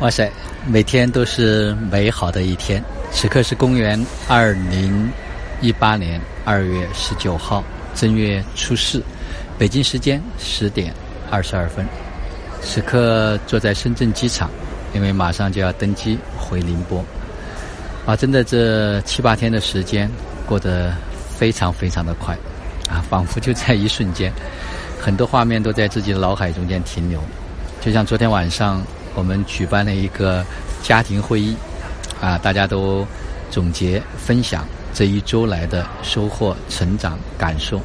哇塞，每天都是美好的一天。此刻是公元二零一八年二月十九号正月初四，北京时间十点二十二分。此刻坐在深圳机场，因为马上就要登机回宁波。啊，真的这七八天的时间过得非常非常的快，啊，仿佛就在一瞬间，很多画面都在自己的脑海中间停留。就像昨天晚上。我们举办了一个家庭会议，啊，大家都总结分享这一周来的收获、成长、感受，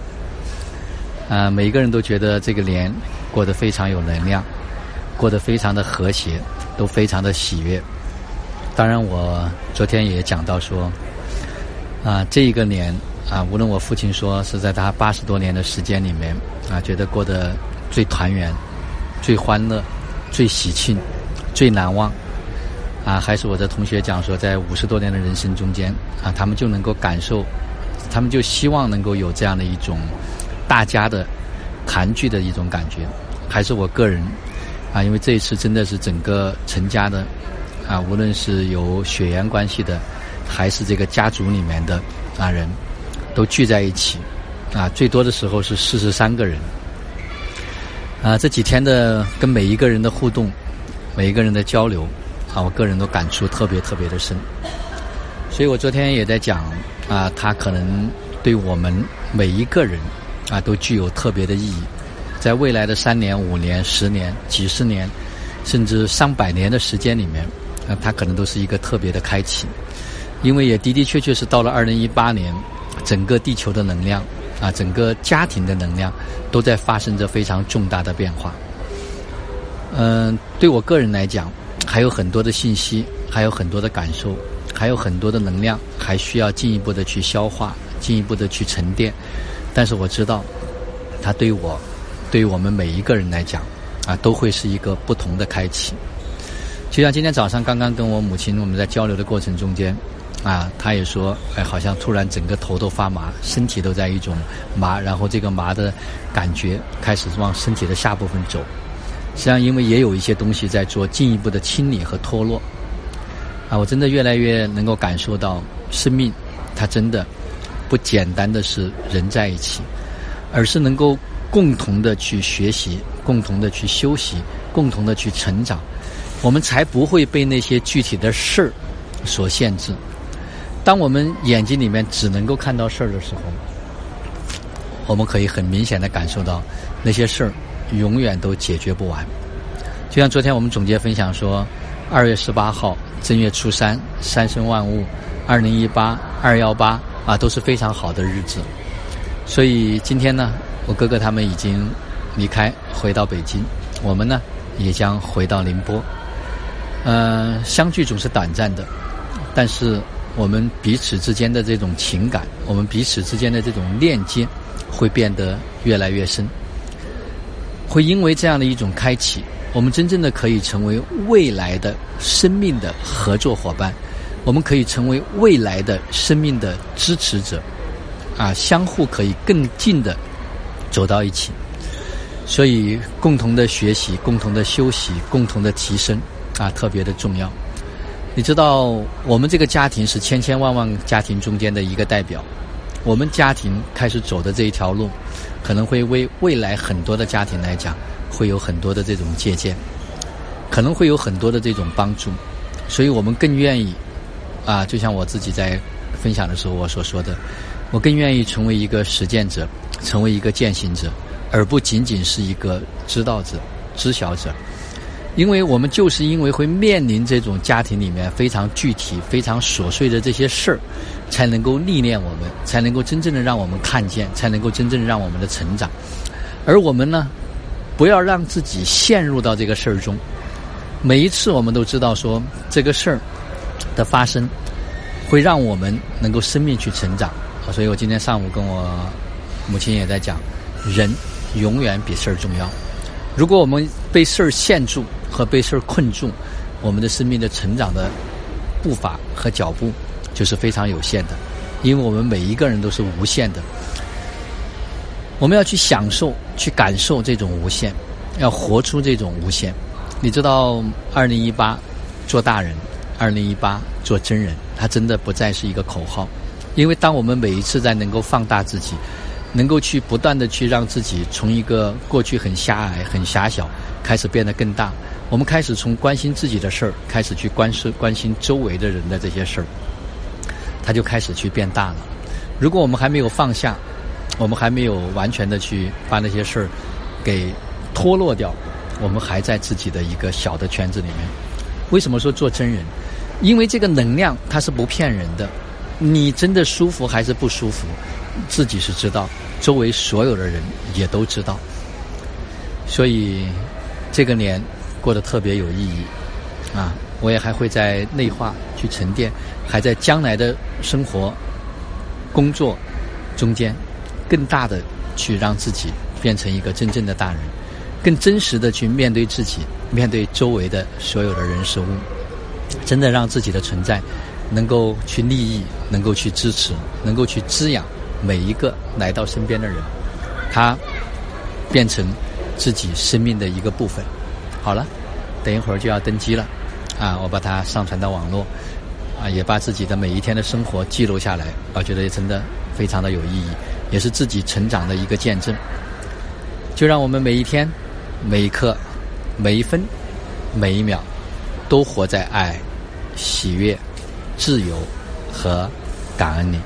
啊，每个人都觉得这个年过得非常有能量，过得非常的和谐，都非常的喜悦。当然，我昨天也讲到说，啊，这一个年啊，无论我父亲说是在他八十多年的时间里面啊，觉得过得最团圆、最欢乐、最喜庆。最难忘，啊，还是我的同学讲说，在五十多年的人生中间，啊，他们就能够感受，他们就希望能够有这样的一种大家的团聚的一种感觉。还是我个人，啊，因为这一次真的是整个陈家的，啊，无论是有血缘关系的，还是这个家族里面的啊人，都聚在一起，啊，最多的时候是四十三个人，啊，这几天的跟每一个人的互动。每一个人的交流，啊，我个人都感触特别特别的深，所以我昨天也在讲，啊，他可能对我们每一个人，啊，都具有特别的意义，在未来的三年、五年、十年、几十年，甚至上百年的时间里面，啊，他可能都是一个特别的开启，因为也的的确确是到了二零一八年，整个地球的能量，啊，整个家庭的能量，都在发生着非常重大的变化。嗯，对我个人来讲，还有很多的信息，还有很多的感受，还有很多的能量，还需要进一步的去消化，进一步的去沉淀。但是我知道，它对我，对于我们每一个人来讲，啊，都会是一个不同的开启。就像今天早上刚刚跟我母亲我们在交流的过程中间，啊，她也说，哎，好像突然整个头都发麻，身体都在一种麻，然后这个麻的感觉开始往身体的下部分走。实际上，因为也有一些东西在做进一步的清理和脱落，啊，我真的越来越能够感受到，生命它真的不简单的是人在一起，而是能够共同的去学习，共同的去休息，共同的去成长，我们才不会被那些具体的事儿所限制。当我们眼睛里面只能够看到事儿的时候，我们可以很明显的感受到那些事儿。永远都解决不完，就像昨天我们总结分享说，二月十八号正月初三，三生万物，二零一八二幺八啊都是非常好的日子。所以今天呢，我哥哥他们已经离开，回到北京，我们呢也将回到宁波。嗯，相聚总是短暂的，但是我们彼此之间的这种情感，我们彼此之间的这种链接，会变得越来越深。会因为这样的一种开启，我们真正的可以成为未来的生命的合作伙伴，我们可以成为未来的生命的支持者，啊，相互可以更近的走到一起。所以，共同的学习、共同的休息、共同的提升，啊，特别的重要。你知道，我们这个家庭是千千万万家庭中间的一个代表，我们家庭开始走的这一条路。可能会为未来很多的家庭来讲，会有很多的这种借鉴，可能会有很多的这种帮助，所以我们更愿意，啊，就像我自己在分享的时候我所说的，我更愿意成为一个实践者，成为一个践行者，而不仅仅是一个知道者、知晓者，因为我们就是因为会面临这种家庭里面非常具体、非常琐碎的这些事儿。才能够历练我们，才能够真正的让我们看见，才能够真正让我们的成长。而我们呢，不要让自己陷入到这个事儿中。每一次我们都知道说这个事儿的发生，会让我们能够生命去成长。所以我今天上午跟我母亲也在讲，人永远比事儿重要。如果我们被事儿限住和被事儿困住，我们的生命的成长的步伐和脚步。就是非常有限的，因为我们每一个人都是无限的。我们要去享受、去感受这种无限，要活出这种无限。你知道，二零一八做大人，二零一八做真人，它真的不再是一个口号，因为当我们每一次在能够放大自己，能够去不断的去让自己从一个过去很狭隘、很狭小，开始变得更大，我们开始从关心自己的事儿，开始去关心关心周围的人的这些事儿，它就开始去变大了。如果我们还没有放下，我们还没有完全的去把那些事儿给脱落掉，我们还在自己的一个小的圈子里面。为什么说做真人？因为这个能量它是不骗人的，你真的舒服还是不舒服，自己是知道，周围所有的人也都知道。所以这个年过得特别有意义啊！我也还会在内化去沉淀，还在将来的生活。工作中间，更大的去让自己变成一个真正的大人，更真实的去面对自己，面对周围的所有的人事物，真的让自己的存在能够去利益，能够去支持，能够去滋养每一个来到身边的人，他变成自己生命的一个部分。好了，等一会儿就要登机了，啊，我把它上传到网络。啊，也把自己的每一天的生活记录下来，我觉得也真的非常的有意义，也是自己成长的一个见证。就让我们每一天、每一刻、每一分、每一秒，都活在爱、喜悦、自由和感恩里。